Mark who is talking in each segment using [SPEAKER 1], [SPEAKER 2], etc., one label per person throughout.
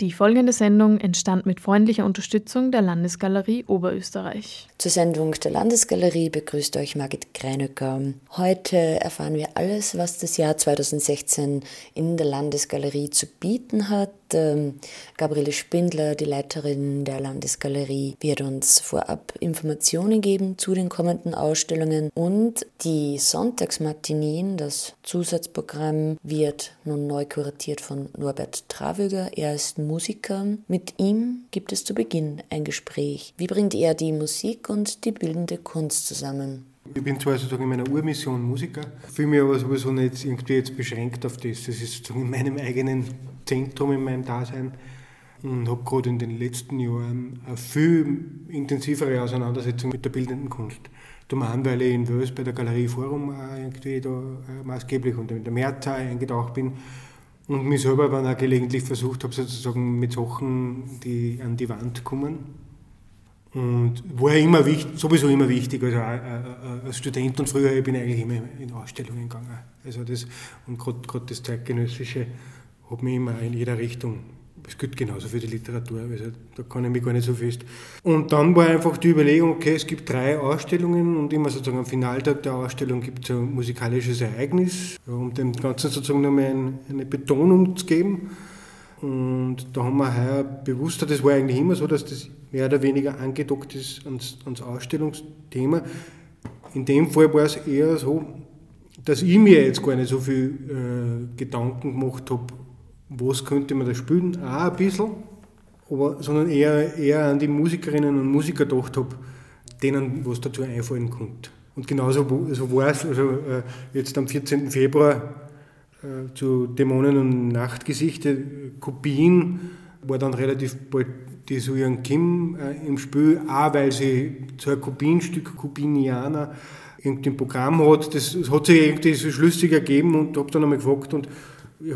[SPEAKER 1] Die folgende Sendung entstand mit freundlicher Unterstützung der Landesgalerie Oberösterreich.
[SPEAKER 2] Zur Sendung der Landesgalerie begrüßt euch Margit Greinöcker. Heute erfahren wir alles, was das Jahr 2016 in der Landesgalerie zu bieten hat. Ähm, Gabriele Spindler, die Leiterin der Landesgalerie, wird uns vorab Informationen geben zu den kommenden Ausstellungen und die Sonntagsmatineen, das Zusatzprogramm, wird nun neu kuratiert von Norbert Travöger. Er ist Musiker. Mit ihm gibt es zu Beginn ein Gespräch. Wie bringt er die Musik und die bildende Kunst zusammen?
[SPEAKER 3] Ich bin zwar sozusagen in meiner Urmission Musiker, fühle mich aber sowieso nicht irgendwie jetzt beschränkt auf das. Das ist sozusagen in meinem eigenen Zentrum, in meinem Dasein und habe gerade in den letzten Jahren eine viel intensivere Auseinandersetzung mit der bildenden Kunst. Zum einen, weil ich in Wels bei der Galerie Forum irgendwie da maßgeblich und in der Mehrzahl eingetaucht bin und mich selber dann auch gelegentlich versucht habe, sozusagen mit Sachen, die an die Wand kommen. Und war ja immer wichtig, sowieso immer wichtig, also auch, äh, als Student und früher ich bin ich eigentlich immer in Ausstellungen gegangen. Also das, und gerade das Zeitgenössische hat mich immer in jeder Richtung das gilt genauso für die Literatur, also da kann ich mich gar nicht so fest. Und dann war einfach die Überlegung, okay, es gibt drei Ausstellungen und immer sozusagen am Finaltag der Ausstellung gibt es ein musikalisches Ereignis, um dem Ganzen sozusagen nochmal eine Betonung zu geben. Und da haben wir heuer bewusster, das war eigentlich immer so, dass das mehr oder weniger angedockt ist ans, ans Ausstellungsthema. In dem Fall war es eher so, dass ich mir jetzt gar nicht so viel äh, Gedanken gemacht habe, was könnte man da spielen, auch ein bisschen, aber, sondern eher, eher an die Musikerinnen und Musiker gedacht habe, denen was dazu einfallen konnte. Und genauso so war es, also äh, jetzt am 14. Februar äh, zu Dämonen und Nachtgesichte, Kopien, war dann relativ bald die Suyan Kim äh, im Spiel, auch weil sie so ein Kopienstück, Kopinianer, irgendein Programm hat. Das, das hat sich irgendwie so schlüssig ergeben und habe dann einmal gefragt und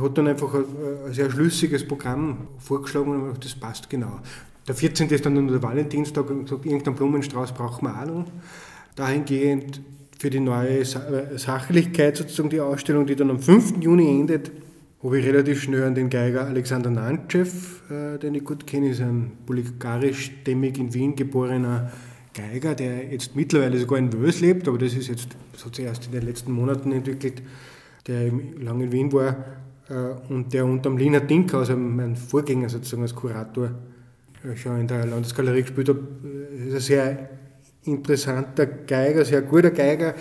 [SPEAKER 3] hat dann einfach ein, ein sehr schlüssiges Programm vorgeschlagen und gesagt, das passt genau. Der 14. ist dann der Valentinstag und gesagt, irgendeinen Blumenstrauß brauchen wir auch noch. Dahingehend für die neue äh, Sachlichkeit sozusagen die Ausstellung, die dann am 5. Juni endet, habe ich relativ schnell an den Geiger Alexander Nantschew, äh, den ich gut kenne, ist ein bulgarisch-stämmig in Wien geborener Geiger, der jetzt mittlerweile sogar in Wös lebt, aber das ist jetzt so zuerst in den letzten Monaten entwickelt, der lange in Wien war und der unter dem Lina Dink, also mein Vorgänger sozusagen als Kurator, äh, schon in der Landesgalerie gespielt hat, äh, ist ein sehr interessanter Geiger, sehr guter Geiger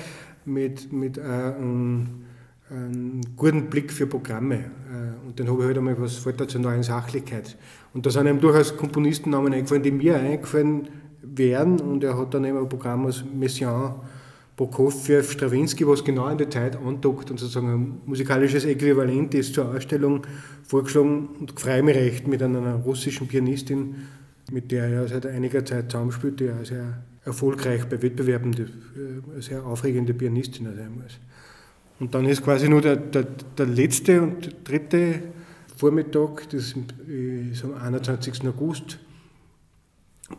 [SPEAKER 3] mit, mit einem, einem guten Blick für Programme. Und dann habe ich halt einmal was fällt zur neuen Sachlichkeit. Und da sind ihm durchaus Komponistennamen eingefallen, die mir eingefallen wären. Und er hat dann eben ein Programm als Messiaen Prokofjew, Stravinsky, was genau in der Zeit andockt und sozusagen ein musikalisches Äquivalent ist zur Ausstellung vorgeschlagen und freue mich recht mit einer russischen Pianistin, mit der er seit einiger Zeit zusammenspielt, die ja sehr erfolgreich bei Wettbewerben, eine äh, sehr aufregende Pianistin sein muss. Und dann ist quasi nur der, der, der letzte und dritte Vormittag, das ist am 21. August.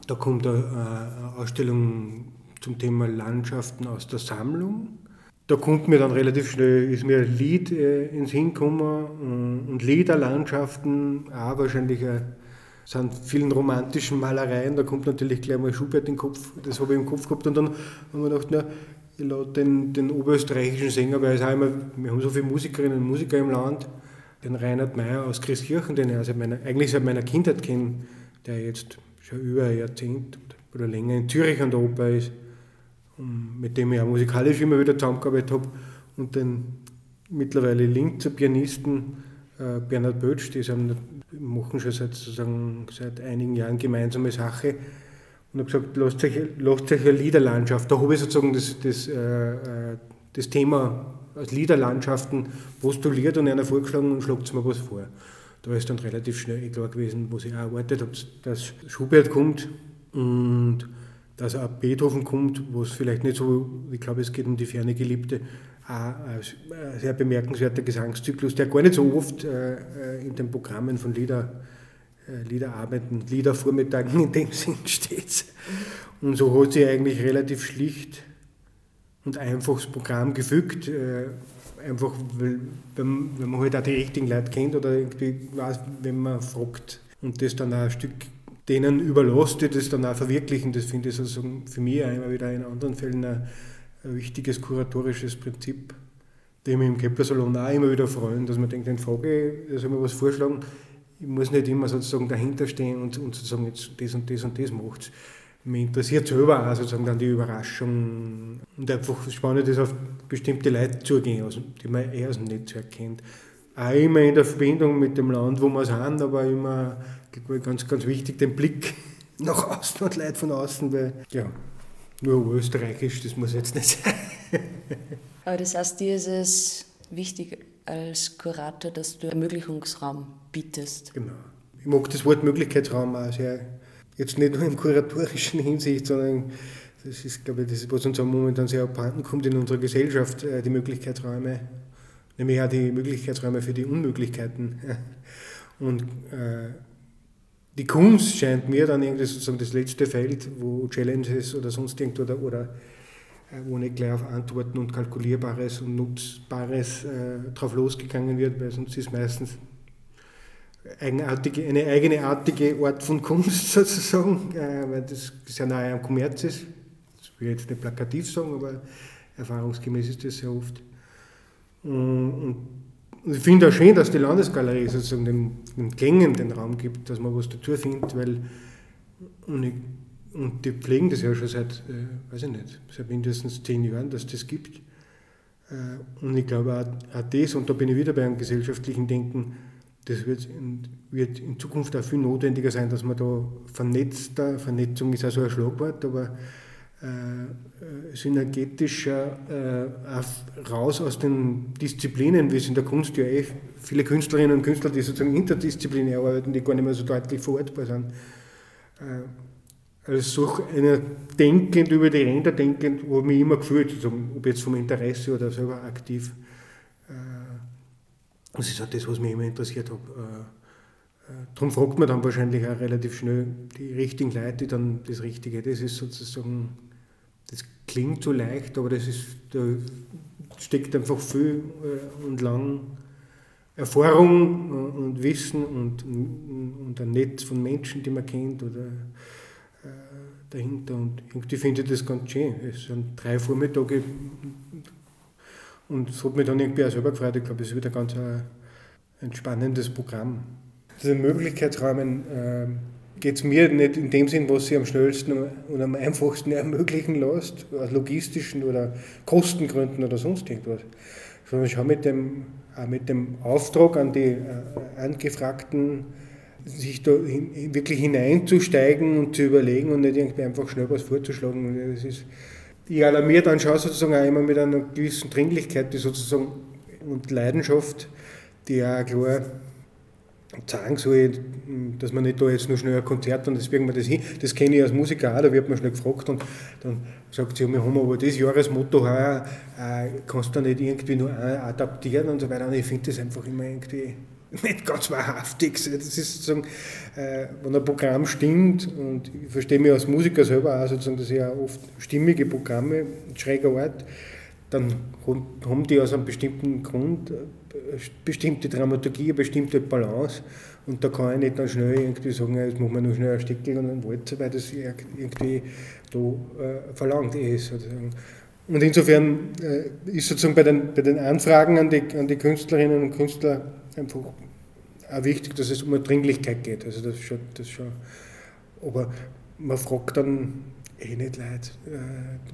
[SPEAKER 3] Da kommt eine Ausstellung zum Thema Landschaften aus der Sammlung. Da kommt mir dann relativ schnell, ist mir ein Lied äh, ins Hinkommen und Liederlandschaften, auch wahrscheinlich äh, sind vielen romantischen Malereien, da kommt natürlich gleich mal Schubert in den Kopf, das habe ich im Kopf gehabt. Und dann haben wir gedacht, na, ich lade den, den oberösterreichischen Sänger, weil es auch immer, wir haben so viele Musikerinnen und Musiker im Land, den Reinhard Meyer aus Christkirchen, den ich seit meiner, eigentlich seit meiner Kindheit kenne, der jetzt schon über ein Jahrzehnt oder länger in Zürich an der Oper ist mit dem ich auch musikalisch immer wieder zusammengearbeitet habe. Und den mittlerweile Linzer Pianisten äh, Bernhard Bötsch, die haben, machen schon seit, sozusagen, seit einigen Jahren gemeinsame Sache. Und habe gesagt, lasst euch, lasst euch eine Liederlandschaft. Da habe ich sozusagen das, das, äh, äh, das Thema als Liederlandschaften postuliert und einer vorgeschlagen und schlagt mir was vor. Da ist dann relativ schnell klar gewesen, was ich auch erwartet habe, dass Schubert kommt und dass auch Beethoven kommt, wo es vielleicht nicht so, ich glaube, es geht um die ferne Geliebte, ein sehr bemerkenswerter Gesangszyklus, der gar nicht so oft äh, äh, in den Programmen von Lieder, äh, Liederarbeiten, Liedervormittagen in dem Sinn steht. Und so hat sich eigentlich relativ schlicht und einfach das Programm gefügt. Einfach, weil, wenn man halt auch die richtigen Leute kennt oder irgendwie weiß, wenn man fragt, und das dann auch ein Stück denen überlässt, die das dann auch verwirklichen. Das finde ich sozusagen für mich auch immer wieder in anderen Fällen ein, ein wichtiges kuratorisches Prinzip, dem mich im Kepler-Salon auch immer wieder freuen, dass man denkt, in Frage, da soll man was vorschlagen, ich muss nicht immer sozusagen dahinter stehen und, und sozusagen jetzt das und das und das macht. Mich interessiert selber auch sozusagen dann die Überraschung und einfach spannend ist, auf bestimmte Leute zugehen, die man eher aus dem Netzwerk kennt. Auch immer in der Verbindung mit dem Land, wo wir sind, aber immer ganz, ganz wichtig, den Blick nach außen und Leute von außen, weil ja, nur österreichisch, das muss jetzt nicht sein.
[SPEAKER 2] Aber das heißt, dir ist es wichtig als Kurator, dass du Ermöglichungsraum bietest.
[SPEAKER 3] Genau. Ich mag das Wort Möglichkeitsraum auch sehr. Jetzt nicht nur in kuratorischen Hinsicht, sondern das ist, glaube ich, das ist, was uns momentan sehr abhanden kommt in unserer Gesellschaft, äh, die Möglichkeitsräume, nämlich auch die Möglichkeitsräume für die Unmöglichkeiten. Und äh, die Kunst scheint mir dann irgendwie sozusagen das letzte Feld, wo Challenges oder sonst irgendwo oder, oder äh, wo nicht gleich auf Antworten und Kalkulierbares und Nutzbares äh, drauf losgegangen wird, weil sonst ist meistens eigenartige, eine eigenartige Art von Kunst sozusagen, äh, weil das sehr nahe am Kommerz ist. Das will ich jetzt nicht plakativ sagen, aber erfahrungsgemäß ist das sehr oft. Und und ich finde auch schön, dass die Landesgalerie sozusagen dem, dem Gängen den Raum gibt, dass man was dazu findet, weil und, ich, und die pflegen das ja schon seit, äh, weiß ich nicht, seit mindestens zehn Jahren, dass das gibt. Äh, und ich glaube auch, auch das, und da bin ich wieder bei einem gesellschaftlichen Denken, das wird in, wird in Zukunft auch viel notwendiger sein, dass man da vernetzter, Vernetzung ist also ein Schlagwort, aber äh, synergetischer äh, raus aus den Disziplinen, wie es in der Kunst ja eh viele Künstlerinnen und Künstler, die sozusagen interdisziplinär arbeiten, die gar nicht mehr so deutlich verortbar sind. Äh, als so einer denkend über die Ränder denkend, wo mich immer gefühlt, sozusagen, ob jetzt vom Interesse oder selber aktiv. Äh, das ist auch das, was mich immer interessiert hat. Äh, äh, darum fragt man dann wahrscheinlich auch relativ schnell die richtigen Leute, die dann das Richtige, das ist sozusagen das klingt so leicht, aber das ist, da steckt einfach viel äh, und lang Erfahrung äh, und Wissen und, und ein Netz von Menschen, die man kennt oder äh, dahinter. Und irgendwie finde ich das ganz schön. Es sind drei Vormittage und es hat mich dann irgendwie auch selber gefreut. Ich glaube, es ist wieder ganz ein, ein spannendes Programm. Diese Möglichkeitsräumen geht es mir nicht in dem Sinn, was sie am schnellsten und am einfachsten ermöglichen lässt, aus logistischen oder Kostengründen oder sonst irgendwas, sondern schon mit dem, mit dem Auftrag an die äh, Angefragten, sich da wirklich hineinzusteigen und zu überlegen und nicht irgendwie einfach schnell was vorzuschlagen. Das ist, ich alarmiere dann schon sozusagen auch immer mit einer gewissen Dringlichkeit die sozusagen und Leidenschaft, die auch klar sagen soll, dass man nicht da jetzt nur schnell ein Konzert und deswegen wir das hin. Das kenne ich als Musiker auch, da wird man schnell gefragt und dann sagt sie, wir haben aber das Jahresmotto äh, kannst du nicht irgendwie nur adaptieren und so weiter. Und ich finde das einfach immer irgendwie nicht ganz wahrhaftig. Das ist sozusagen, äh, wenn ein Programm stimmt und ich verstehe mich als Musiker selber auch sozusagen, dass ich auch oft stimmige Programme, schräger Art, dann haben die aus einem bestimmten Grund eine bestimmte Dramaturgie, eine bestimmte Balance und da kann ich nicht dann schnell irgendwie sagen, jetzt machen wir nur schnell ein Stückchen und einen Walzer, weil das irgendwie da äh, verlangt ist. Sozusagen. Und insofern äh, ist sozusagen bei den, bei den Anfragen an die, an die Künstlerinnen und Künstler einfach auch wichtig, dass es um eine Dringlichkeit geht. Also das schon, das schon. Aber man fragt dann eh nicht Leute, äh,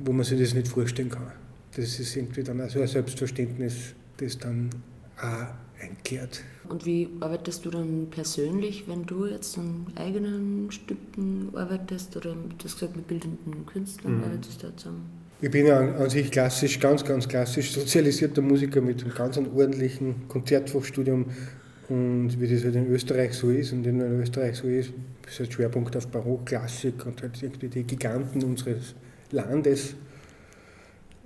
[SPEAKER 3] wo man sich das nicht vorstellen kann das ist irgendwie dann auch so ein Selbstverständnis, das dann auch einkehrt.
[SPEAKER 2] Und wie arbeitest du dann persönlich, wenn du jetzt an eigenen Stücken arbeitest oder du hast gesagt, mit bildenden Künstlern mhm. arbeitest du zusammen?
[SPEAKER 3] Ich bin ja an sich klassisch, ganz, ganz klassisch sozialisierter Musiker mit einem ganz ordentlichen Konzertfachstudium und wie das halt in Österreich so ist und in Österreich so ist, ist ein Schwerpunkt auf Barock, Klassik und halt irgendwie die Giganten unseres Landes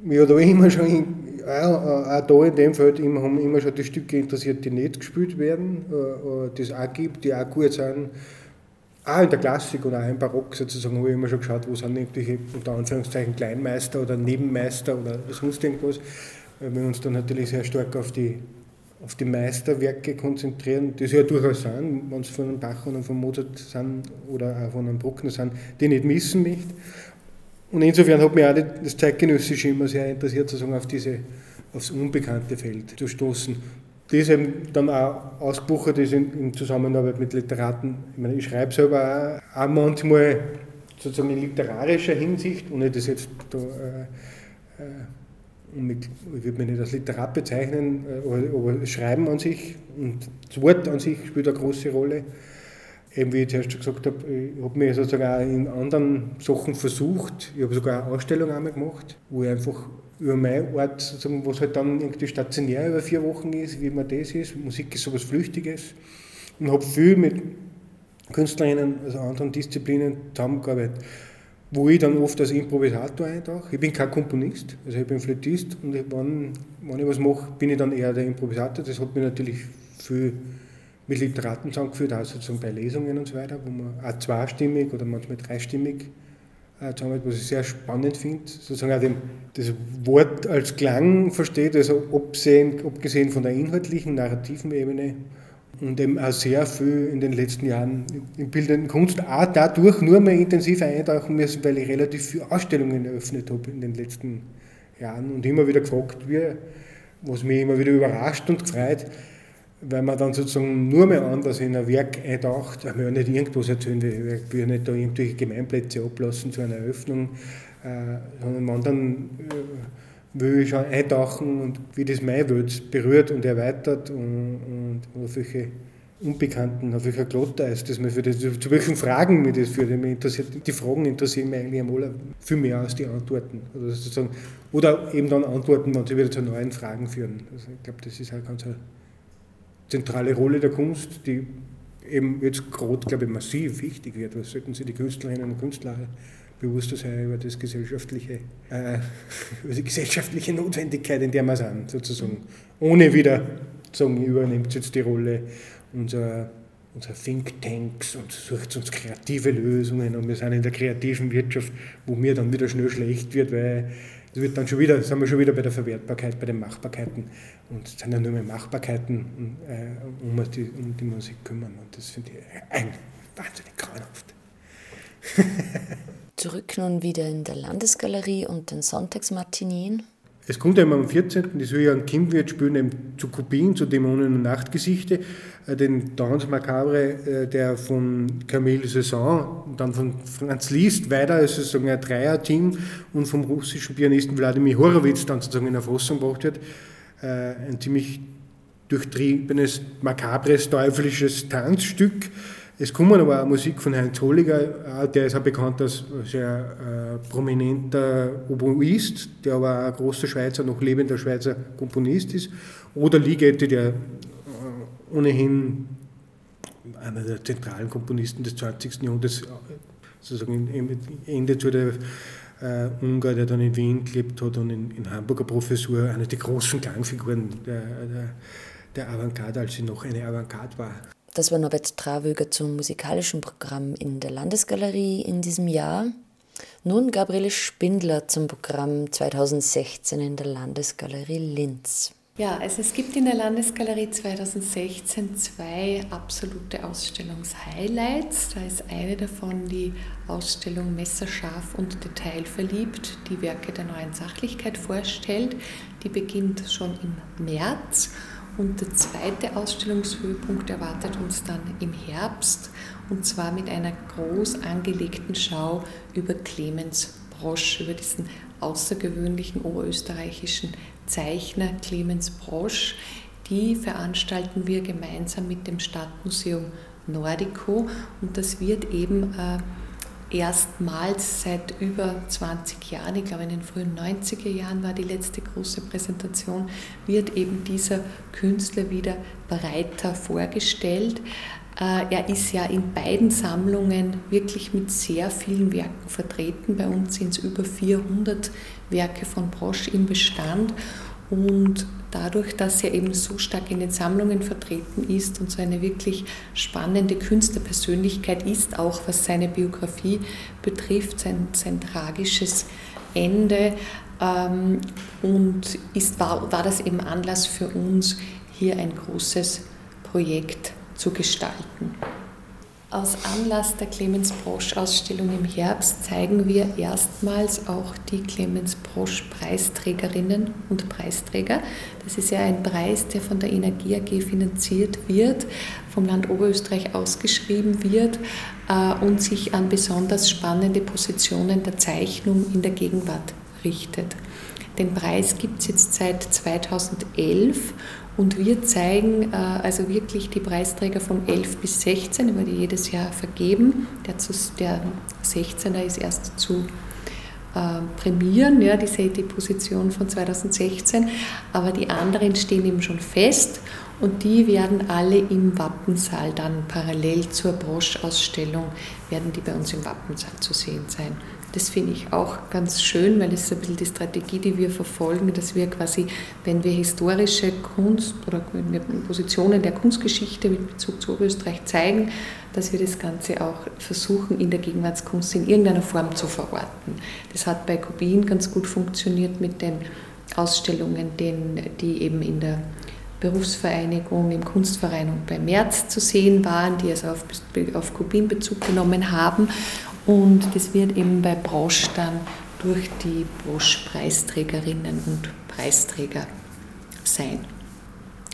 [SPEAKER 3] mich auch immer schon, auch, auch da in dem Feld, immer, haben immer schon die Stücke interessiert, die nicht gespielt werden, äh, äh, die es auch gibt, die auch gut sind. Auch in der Klassik und auch im Barock sozusagen habe ich immer schon geschaut, wo sind irgendwelche, unter Anführungszeichen, Kleinmeister oder Nebenmeister oder sonst irgendwas, weil wir uns dann natürlich sehr stark auf die, auf die Meisterwerke konzentrieren, die es ja durchaus sind, wenn es von einem Bach oder von Mozart sind oder auch von einem Bruckner sind, die ich nicht missen möchte. Und insofern hat mich auch das Zeitgenössische immer sehr interessiert, sozusagen auf diese, aufs unbekannte Feld zu stoßen. Das eben dann auch ausgebuchert ist in, in Zusammenarbeit mit Literaten. Ich meine, ich schreibe selber auch, auch manchmal sozusagen in literarischer Hinsicht, ohne das jetzt da, äh, äh mit, ich würde mich nicht als Literat bezeichnen, äh, aber, aber Schreiben an sich und das Wort an sich spielt eine große Rolle. Eben wie ich zuerst gesagt habe, ich habe mich sozusagen auch in anderen Sachen versucht. Ich habe sogar eine Ausstellung einmal gemacht, wo ich einfach über meinen Ort, was halt dann irgendwie stationär über vier Wochen ist, wie man das ist. Musik ist sowas Flüchtiges. Und habe viel mit Künstlerinnen, also anderen Disziplinen zusammengearbeitet wo ich dann oft als Improvisator eintauche. Ich bin kein Komponist, also ich bin Flötist und wenn, wenn ich was mache, bin ich dann eher der Improvisator. Das hat mir natürlich viel mit Literaten zusammengeführt, auch sozusagen bei Lesungen und so weiter, wo man auch zweistimmig oder manchmal dreistimmig äh, zusammenarbeitet, was ich sehr spannend finde, sozusagen auch dem, das Wort als Klang versteht, also absehen, abgesehen von der inhaltlichen, narrativen Ebene und eben auch sehr viel in den letzten Jahren in bildenden Kunst auch dadurch nur mehr intensiv eintauchen müssen, weil ich relativ viele Ausstellungen eröffnet habe in den letzten Jahren und immer wieder gefragt wird, was mich immer wieder überrascht und gefreut, weil man dann sozusagen nur mehr anders in ein Werk eintaucht, ja nicht irgendwas erzählen, ich will nicht da irgendwelche Gemeinplätze ablassen zu einer Eröffnung, äh, sondern man dann äh, will ich schon eintauchen und wie das meine Welt berührt und erweitert und, und auf welche Unbekannten, auf welcher Glotter ist das mir für das, zu welchen Fragen mich das führt. Mich interessiert, die Fragen interessieren mich eigentlich einmal viel mehr als die Antworten. Oder, also sozusagen, oder eben dann Antworten, wenn sie wieder zu neuen Fragen führen. Also ich glaube, das ist halt ganz eine zentrale Rolle der Kunst, die eben jetzt gerade, glaube ich, massiv wichtig wird. Was sollten Sie die Künstlerinnen und Künstler bewusster sein über, das gesellschaftliche, äh, über die gesellschaftliche Notwendigkeit, in der wir sind, sozusagen. Ohne wieder zu sagen, übernimmt jetzt die Rolle unserer, unserer Thinktanks und sucht uns kreative Lösungen und wir sind in der kreativen Wirtschaft, wo mir dann wieder schnell schlecht wird, weil es wird dann schon wieder, sind wir schon wieder bei der Verwertbarkeit, bei den Machbarkeiten und es sind ja nur mehr Machbarkeiten, äh, um, die, um die sich kümmern und das finde ich ein, wahnsinnig grauenhaft.
[SPEAKER 2] Zurück nun wieder in der Landesgalerie und den Sonntagsmatineen.
[SPEAKER 3] Es kommt einmal am 14. das Julian Kim wird spielen eben zu Kubin, zu Dämonen und Nachtgesichte, äh, den Danse Macabre, äh, der von Camille Saison und dann von Franz Liszt weiter, also sozusagen ein Dreier-Team und vom russischen Pianisten Wladimir Horowitz dann sozusagen in Erfassung gebracht wird. Äh, ein ziemlich durchtriebenes, makabres, teuflisches Tanzstück es kommen aber auch Musik von Heinz Holliger, der ist auch bekannt als sehr äh, prominenter Oboist, der aber auch ein großer Schweizer, noch lebender Schweizer Komponist ist. Oder Ligeti, der äh, ohnehin einer der zentralen Komponisten des 20. Jahrhunderts, äh, sozusagen Ende zu der äh, Ungar, der dann in Wien gelebt hat und in, in Hamburger Professur, eine der großen Klangfiguren der, der, der Avantgarde, als sie noch eine Avantgarde war.
[SPEAKER 2] Das war Norbert Trawöger zum musikalischen Programm in der Landesgalerie in diesem Jahr. Nun Gabriele Spindler zum Programm 2016 in der Landesgalerie Linz.
[SPEAKER 4] Ja, also es gibt in der Landesgalerie 2016 zwei absolute Ausstellungshighlights. Da ist eine davon die Ausstellung Messerscharf und Detailverliebt, die Werke der neuen Sachlichkeit vorstellt. Die beginnt schon im März und der zweite Ausstellungshöhepunkt erwartet uns dann im Herbst und zwar mit einer groß angelegten Schau über Clemens Brosch, über diesen außergewöhnlichen oberösterreichischen Zeichner Clemens Brosch. Die veranstalten wir gemeinsam mit dem Stadtmuseum Nordico und das wird eben äh, erstmals seit über 20 Jahren, ich glaube in den frühen 90er Jahren war die letzte große Präsentation, wird eben dieser Künstler wieder breiter vorgestellt. Äh, er ist ja in beiden Sammlungen wirklich mit sehr vielen Werken vertreten. Bei uns sind es über 400 Werke von Brosch im Bestand und dadurch, dass er eben so stark in den Sammlungen vertreten ist und so eine wirklich spannende Künstlerpersönlichkeit ist, auch was seine Biografie betrifft, sein, sein tragisches Ende. Ähm, und ist, war, war das eben Anlass für uns, hier ein großes Projekt zu gestalten. Aus Anlass der Clemens Brosch Ausstellung im Herbst zeigen wir erstmals auch die Clemens Brosch Preisträgerinnen und Preisträger. Das ist ja ein Preis, der von der Energie AG finanziert wird, vom Land Oberösterreich ausgeschrieben wird äh, und sich an besonders spannende Positionen der Zeichnung in der Gegenwart richtet. Den Preis gibt es jetzt seit 2011 und wir zeigen äh, also wirklich die Preisträger von 11 bis 16, über die jedes Jahr vergeben. Der, zu, der 16er ist erst zu äh, prämieren, ja, die, die Position von 2016, aber die anderen stehen eben schon fest und die werden alle im Wappensaal dann parallel zur Brosch-Ausstellung, werden die bei uns im Wappensaal zu sehen sein. Das finde ich auch ganz schön, weil es ein bisschen die Strategie, die wir verfolgen, dass wir quasi, wenn wir historische Kunst oder Positionen der Kunstgeschichte mit Bezug zu Oberösterreich zeigen, dass wir das Ganze auch versuchen, in der Gegenwartskunst in irgendeiner Form zu verorten. Das hat bei Kubin ganz gut funktioniert mit den Ausstellungen, die eben in der Berufsvereinigung, im Kunstverein und bei März zu sehen waren, die also auf, auf Kubin Bezug genommen haben. Und das wird eben bei Brosch dann durch die Brosch-Preisträgerinnen und Preisträger sein.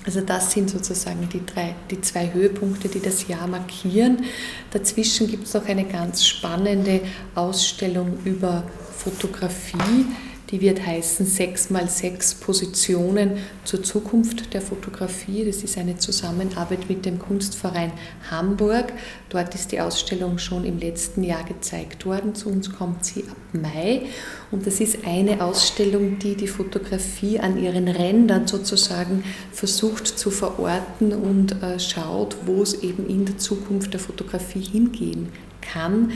[SPEAKER 4] Also das sind sozusagen die, drei, die zwei Höhepunkte, die das Jahr markieren. Dazwischen gibt es noch eine ganz spannende Ausstellung über Fotografie die wird heißen 6 mal 6 Positionen zur Zukunft der Fotografie. Das ist eine Zusammenarbeit mit dem Kunstverein Hamburg. Dort ist die Ausstellung schon im letzten Jahr gezeigt worden. Zu uns kommt sie ab Mai. Und das ist eine Ausstellung, die die Fotografie an ihren Rändern sozusagen versucht zu verorten und äh, schaut, wo es eben in der Zukunft der Fotografie hingehen kann,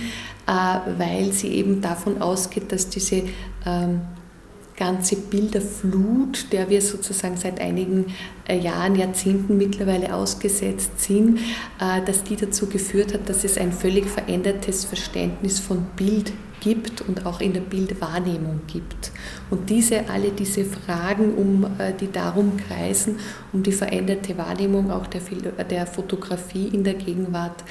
[SPEAKER 4] äh, weil sie eben davon ausgeht, dass diese ähm, ganze Bilderflut, der wir sozusagen seit einigen äh, Jahren, Jahrzehnten mittlerweile ausgesetzt sind, äh, dass die dazu geführt hat, dass es ein völlig verändertes Verständnis von Bild gibt und auch in der Bildwahrnehmung gibt. Und diese, alle diese Fragen, um, äh, die darum kreisen, um die veränderte Wahrnehmung auch der, der Fotografie in der Gegenwart,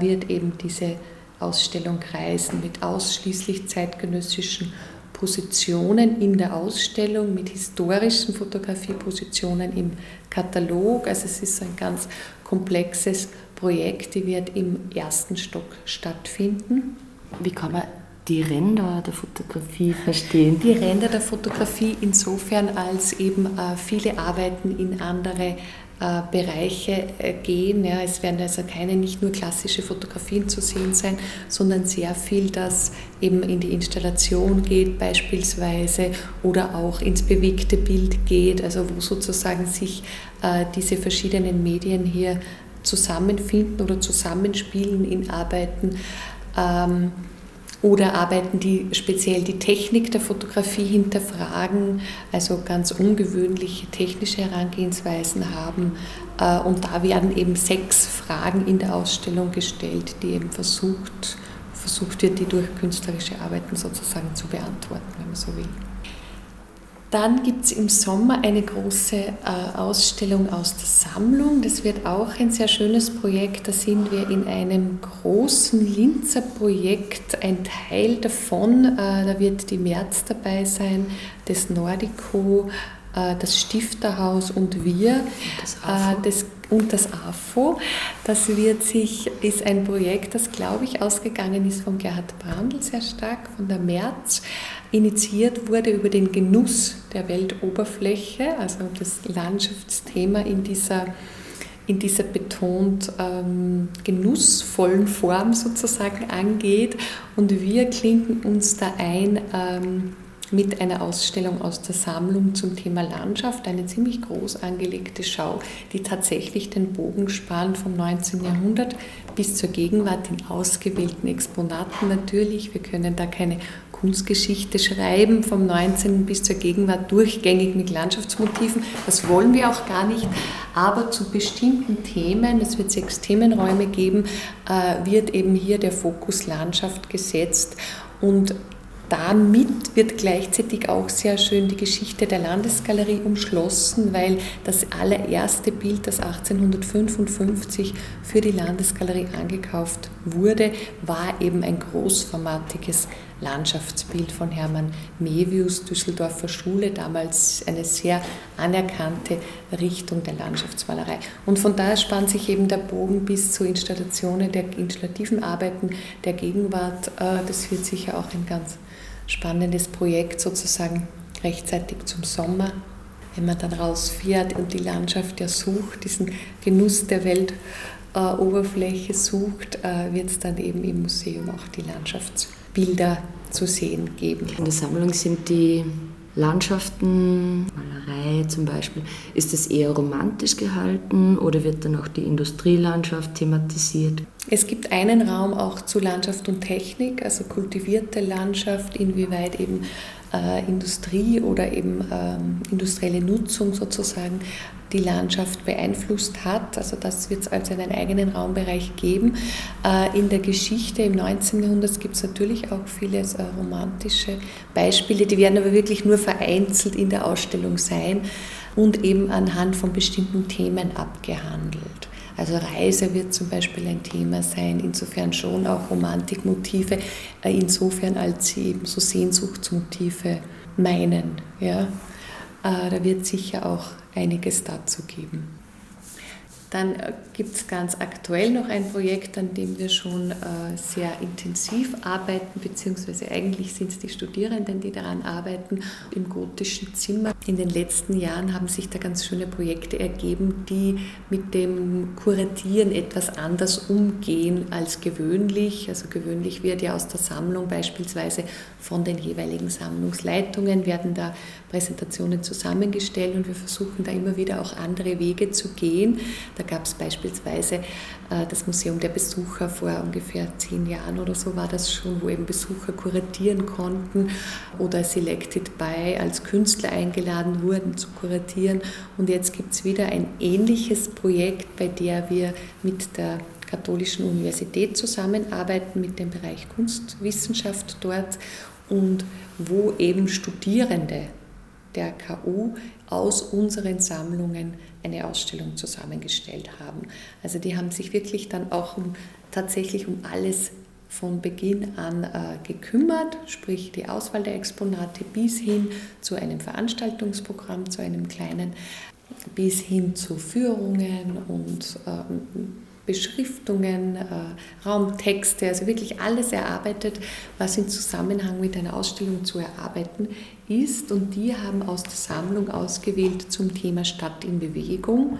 [SPEAKER 4] wird eben diese Ausstellung kreisen mit ausschließlich zeitgenössischen Positionen in der Ausstellung mit historischen Fotografiepositionen im Katalog. Also es ist ein ganz komplexes Projekt, die wird im ersten Stock stattfinden.
[SPEAKER 2] Wie kann man die Ränder der Fotografie verstehen?
[SPEAKER 4] Die Ränder der Fotografie insofern, als eben äh, viele Arbeiten in andere äh, Bereiche äh, gehen. Ja, es werden also keine nicht nur klassische Fotografien zu sehen sein, sondern sehr viel, das eben in die Installation geht beispielsweise oder auch ins bewegte Bild geht, also wo sozusagen sich äh, diese verschiedenen Medien hier zusammenfinden oder zusammenspielen in Arbeiten. Ähm, oder Arbeiten, die speziell die Technik der Fotografie hinterfragen, also ganz ungewöhnliche technische Herangehensweisen haben. Äh, und da werden eben sechs Fragen in der Ausstellung gestellt, die eben versucht, versucht wird, die durch künstlerische Arbeiten sozusagen zu beantworten, wenn man so will. Dann gibt es im Sommer eine große äh, Ausstellung aus der Sammlung. Das wird auch ein sehr schönes Projekt. Da sind wir in einem großen Linzer Projekt, ein Teil davon. Äh, da wird die März dabei sein, das Nordico, das Stifterhaus und wir. Das AFO. Das, und das AFO. Das wird sich, ist ein Projekt, das, glaube ich, ausgegangen ist von Gerhard Brandl sehr stark, von der März initiiert wurde über den Genuss der Weltoberfläche, also das Landschaftsthema in dieser, in dieser betont ähm, genussvollen Form sozusagen angeht. Und wir klinken uns da ein ähm, mit einer Ausstellung aus der Sammlung zum Thema Landschaft, eine ziemlich groß angelegte Schau, die tatsächlich den Bogen spannt vom 19. Jahrhundert bis zur Gegenwart in ausgewählten Exponaten natürlich. Wir können da keine Kunstgeschichte schreiben, vom 19. bis zur Gegenwart durchgängig mit Landschaftsmotiven. Das wollen wir auch gar nicht. Aber zu bestimmten Themen, es wird sechs Themenräume geben, äh, wird eben hier der Fokus Landschaft gesetzt. Und damit wird gleichzeitig auch sehr schön die Geschichte der Landesgalerie umschlossen, weil das allererste Bild, das 1855 für die Landesgalerie angekauft wurde, war eben ein großformatiges Landschaftsbild von Hermann Mevius, Düsseldorfer Schule, damals eine sehr anerkannte Richtung der Landschaftsmalerei. Und von daher spannt sich eben der Bogen bis zu Installationen der installativen Arbeiten der Gegenwart. Äh, das wird sicher auch ein ganz spannendes Projekt sozusagen rechtzeitig zum Sommer, wenn man dann rausfährt und die Landschaft ja sucht, diesen Genuss der Weltoberfläche sucht, äh, wird es dann eben im Museum auch die Landschaftsbilder zu sehen geben.
[SPEAKER 2] In der Sammlung sind die Landschaften, Malerei zum Beispiel, ist es eher romantisch gehalten oder wird dann auch die Industrielandschaft thematisiert?
[SPEAKER 4] Es gibt einen Raum auch zu Landschaft und Technik, also kultivierte Landschaft, inwieweit eben äh, Industrie oder eben ähm, industrielle Nutzung sozusagen die Landschaft beeinflusst hat. Also das wird es als einen eigenen Raumbereich geben. Äh, in der Geschichte im 19. Jahrhundert gibt es natürlich auch viele äh, romantische Beispiele, die werden aber wirklich nur vereinzelt in der Ausstellung sein und eben anhand von bestimmten Themen abgehandelt. Also Reise wird zum Beispiel ein Thema sein, insofern schon auch Romantikmotive, äh, insofern als sie eben so Sehnsuchtsmotive meinen. Ja? Da wird sicher auch einiges dazu geben. Dann äh, gibt es ganz aktuell noch ein Projekt, an dem wir schon äh, sehr intensiv arbeiten, beziehungsweise eigentlich sind es die Studierenden, die daran arbeiten, im gotischen Zimmer. In den letzten Jahren haben sich da ganz schöne Projekte ergeben, die mit dem Kuratieren etwas anders umgehen als gewöhnlich. Also gewöhnlich wird ja aus der Sammlung beispielsweise von den jeweiligen Sammlungsleitungen werden da Präsentationen zusammengestellt und wir versuchen da immer wieder auch andere Wege zu gehen. Da gab es beispielsweise äh, das Museum der Besucher vor ungefähr zehn Jahren oder so war das schon, wo eben Besucher kuratieren konnten oder Selected by als Künstler eingeladen wurden zu kuratieren. Und jetzt gibt es wieder ein ähnliches Projekt, bei der wir mit der Katholischen Universität zusammenarbeiten, mit dem Bereich Kunstwissenschaft dort und wo eben Studierende der KU aus unseren Sammlungen eine Ausstellung zusammengestellt haben. Also die haben sich wirklich dann auch um, tatsächlich um alles von Beginn an äh, gekümmert, sprich die Auswahl der Exponate bis hin zu einem Veranstaltungsprogramm, zu einem kleinen, bis hin zu Führungen und ähm, Beschriftungen, äh, Raumtexte, also wirklich alles erarbeitet, was in Zusammenhang mit einer Ausstellung zu erarbeiten ist. Und die haben aus der Sammlung ausgewählt zum Thema Stadt in Bewegung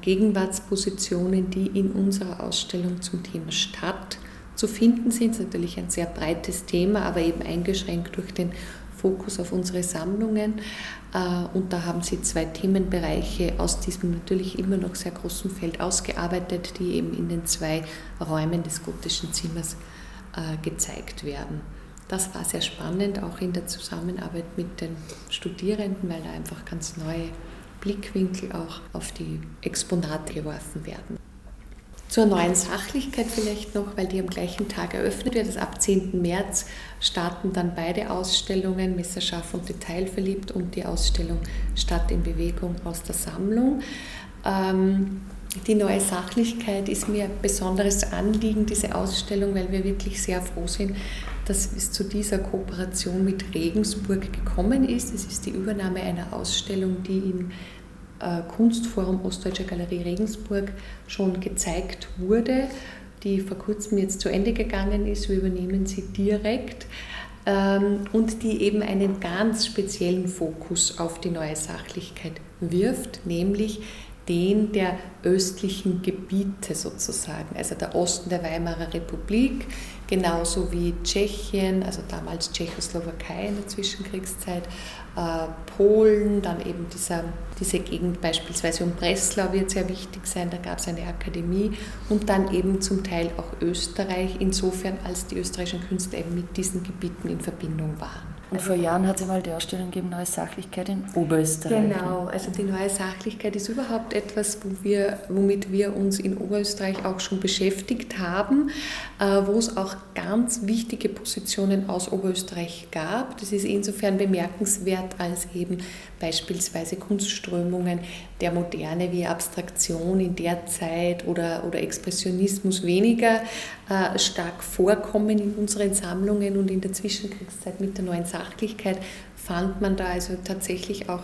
[SPEAKER 4] Gegenwartspositionen, die in unserer Ausstellung zum Thema Stadt zu finden sind. Das ist natürlich ein sehr breites Thema, aber eben eingeschränkt durch den Fokus auf unsere Sammlungen. Äh, und da haben sie zwei Themenbereiche aus diesem natürlich immer noch sehr großen Feld ausgearbeitet, die eben in den zwei Räumen des gotischen Zimmers äh, gezeigt werden. Das war sehr spannend, auch in der Zusammenarbeit mit den Studierenden, weil da einfach ganz neue Blickwinkel auch auf die Exponate geworfen werden. Zur neuen Sachlichkeit vielleicht noch, weil die am gleichen Tag eröffnet wird. Also ab 10. März starten dann beide Ausstellungen, Messerscharf und Detailverliebt und die Ausstellung Stadt in Bewegung aus der Sammlung. Ähm, die neue Sachlichkeit ist mir ein besonderes Anliegen, diese Ausstellung, weil wir wirklich sehr froh sind, dass es zu dieser Kooperation mit Regensburg gekommen ist. Es ist die Übernahme einer Ausstellung, die in Kunstforum Ostdeutsche Galerie Regensburg schon gezeigt wurde, die vor kurzem jetzt zu Ende gegangen ist. Wir übernehmen sie direkt ähm, und die eben einen ganz speziellen Fokus auf die neue Sachlichkeit wirft, nämlich den der östlichen Gebiete sozusagen, also der Osten der Weimarer Republik, genauso wie Tschechien, also damals Tschechoslowakei in der Zwischenkriegszeit, äh, Polen, dann eben dieser, diese Gegend beispielsweise um Breslau wird sehr wichtig sein, da gab es eine Akademie und dann eben zum Teil auch Österreich, insofern als die österreichischen Künstler eben mit diesen Gebieten in Verbindung waren.
[SPEAKER 2] Und vor Jahren hat es mal die Ausstellung gegeben, Neue Sachlichkeit in Oberösterreich.
[SPEAKER 4] Genau, also die Neue Sachlichkeit ist überhaupt etwas, wo wir, womit wir uns in Oberösterreich auch schon beschäftigt haben, äh, wo es auch ganz wichtige Positionen aus Oberösterreich gab. Das ist insofern bemerkenswert, als eben beispielsweise Kunstströmungen der Moderne wie Abstraktion in der Zeit oder, oder Expressionismus weniger äh, stark vorkommen in unseren Sammlungen und in der Zwischenkriegszeit mit der neuen Sachlichkeit fand man da also tatsächlich auch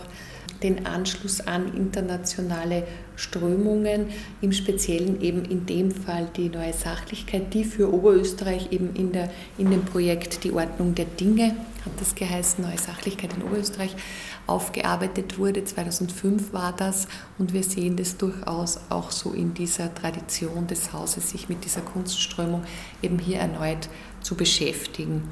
[SPEAKER 4] den Anschluss an internationale Strömungen, im Speziellen eben in dem Fall die neue Sachlichkeit, die für Oberösterreich eben in, der, in dem Projekt Die Ordnung der Dinge, hat das geheißen, neue Sachlichkeit in Oberösterreich, aufgearbeitet wurde. 2005 war das und wir sehen das durchaus auch so in dieser Tradition des Hauses, sich mit dieser Kunstströmung eben hier erneut zu beschäftigen.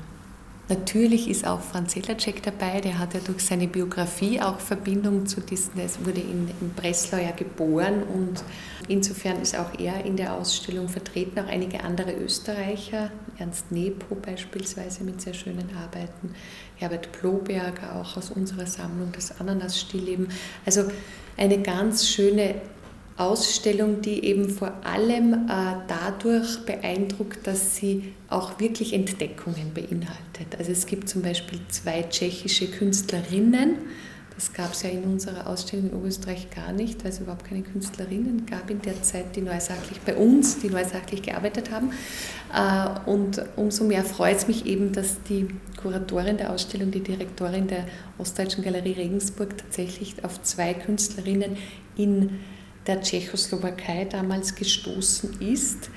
[SPEAKER 4] Natürlich ist auch Franz Selacek dabei, der hat ja durch seine Biografie auch Verbindung zu diesen, er wurde in, in Breslau ja geboren und insofern ist auch er in der Ausstellung vertreten, auch einige andere Österreicher, Ernst Nepo beispielsweise mit sehr schönen Arbeiten, Herbert Ploberger auch aus unserer Sammlung, das Ananas-Stillleben. Also eine ganz schöne Ausstellung, die eben vor allem äh, dadurch beeindruckt, dass sie auch wirklich Entdeckungen beinhaltet. Also es gibt zum Beispiel zwei tschechische Künstlerinnen, das gab es ja in unserer Ausstellung in Oberösterreich gar nicht, weil es überhaupt keine Künstlerinnen gab in der Zeit, die neusachlich bei uns, die neusachlich gearbeitet haben. Äh, und umso mehr freut es mich eben, dass die Kuratorin der Ausstellung, die Direktorin der Ostdeutschen Galerie Regensburg tatsächlich auf zwei Künstlerinnen in der Tschechoslowakei damals gestoßen ist,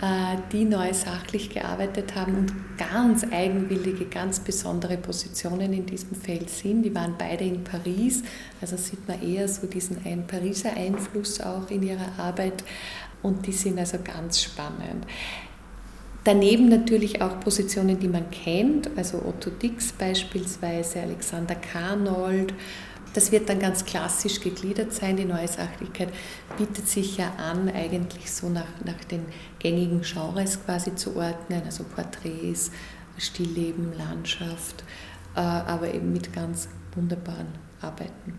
[SPEAKER 4] äh, die neu sachlich gearbeitet haben und ganz eigenwillige, ganz besondere Positionen in diesem Feld sind. Die waren beide in Paris, also sieht man eher so diesen einen Pariser Einfluss auch in ihrer Arbeit und die sind also ganz spannend. Daneben natürlich auch Positionen, die man kennt, also Otto Dix beispielsweise, Alexander Karnold, das wird dann ganz klassisch gegliedert sein. Die neue Sachlichkeit bietet sich ja an, eigentlich so nach, nach den gängigen Genres quasi zu ordnen, also Porträts, Stillleben, Landschaft, äh, aber eben mit ganz wunderbaren Arbeiten.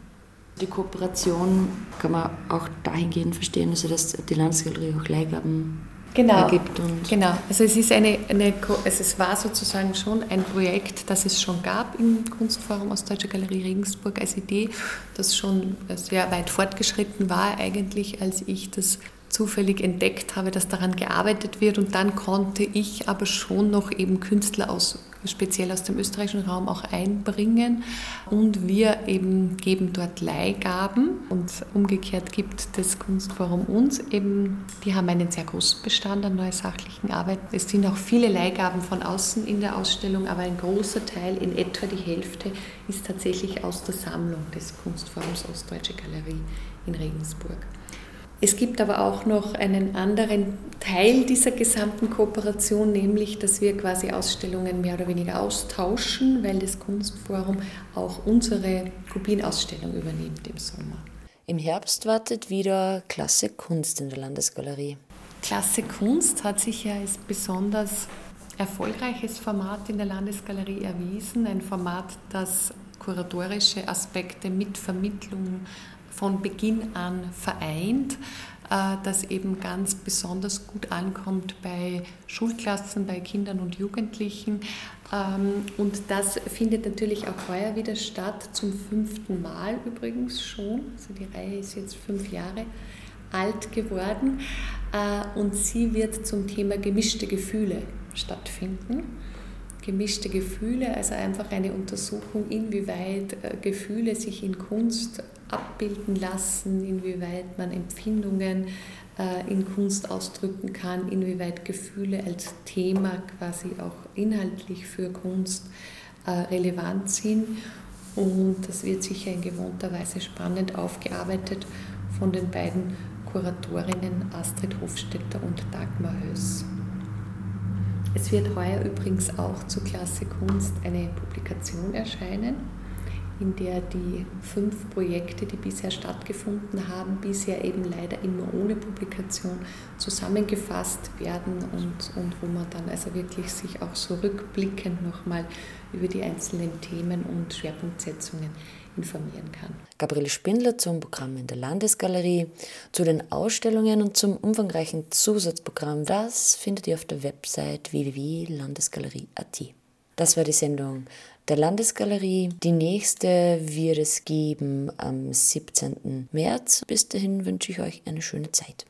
[SPEAKER 2] Die Kooperation kann man auch dahingehend verstehen, also dass die Landesgalerie auch Leihgaben
[SPEAKER 4] genau, ergibt. Und genau, also es, ist eine, eine, also es war sozusagen schon ein Projekt, das es schon gab im Kunstforum Ostdeutsche Galerie Regensburg als Idee, das schon sehr weit fortgeschritten war eigentlich, als ich das zufällig entdeckt habe, dass daran gearbeitet wird und dann konnte ich aber schon noch eben Künstler aus speziell aus dem österreichischen Raum auch einbringen und wir eben geben dort Leihgaben und umgekehrt gibt das Kunstforum uns eben, die haben einen sehr großen Bestand an neusachlichen Arbeiten. Es sind auch viele Leihgaben von außen in der Ausstellung, aber ein großer Teil, in etwa die Hälfte, ist tatsächlich aus der Sammlung des Kunstforums Ostdeutsche Galerie in Regensburg. Es gibt aber auch noch einen anderen Teil dieser gesamten Kooperation, nämlich dass wir quasi Ausstellungen mehr oder weniger austauschen, weil das Kunstforum auch unsere Kubinausstellung übernimmt im Sommer.
[SPEAKER 2] Im Herbst wartet wieder Klasse Kunst in der Landesgalerie.
[SPEAKER 4] Klasse Kunst hat sich ja als besonders erfolgreiches Format in der Landesgalerie erwiesen. Ein Format, das kuratorische Aspekte mit Vermittlung von Beginn an vereint, äh, das eben ganz besonders gut ankommt bei Schulklassen, bei Kindern und Jugendlichen. Ähm, und das findet natürlich auch heuer wieder statt, zum fünften Mal übrigens schon. Also die Reihe ist jetzt fünf Jahre alt geworden äh, und sie wird zum Thema gemischte Gefühle stattfinden gemischte Gefühle, also einfach eine Untersuchung, inwieweit äh, Gefühle sich in Kunst abbilden lassen, inwieweit man Empfindungen äh, in Kunst ausdrücken kann, inwieweit Gefühle als Thema quasi auch inhaltlich für Kunst äh, relevant sind. Und das wird sicher in gewohnter Weise spannend aufgearbeitet von den beiden Kuratorinnen Astrid Hofstetter und Dagmar Höss. Es wird heuer übrigens auch zu Klasse Kunst eine Publikation erscheinen in der die fünf Projekte, die bisher stattgefunden haben, bisher eben leider immer ohne Publikation zusammengefasst werden und, und wo man dann also wirklich sich auch so rückblickend nochmal über die einzelnen Themen und Schwerpunktsetzungen informieren kann.
[SPEAKER 2] Gabriele Spindler zum Programm in der Landesgalerie, zu den Ausstellungen und zum umfangreichen Zusatzprogramm. Das findet ihr auf der Website www.landesgalerie.at. Das war die Sendung der Landesgalerie. Die nächste wird es geben am 17. März. Bis dahin wünsche ich euch eine schöne Zeit.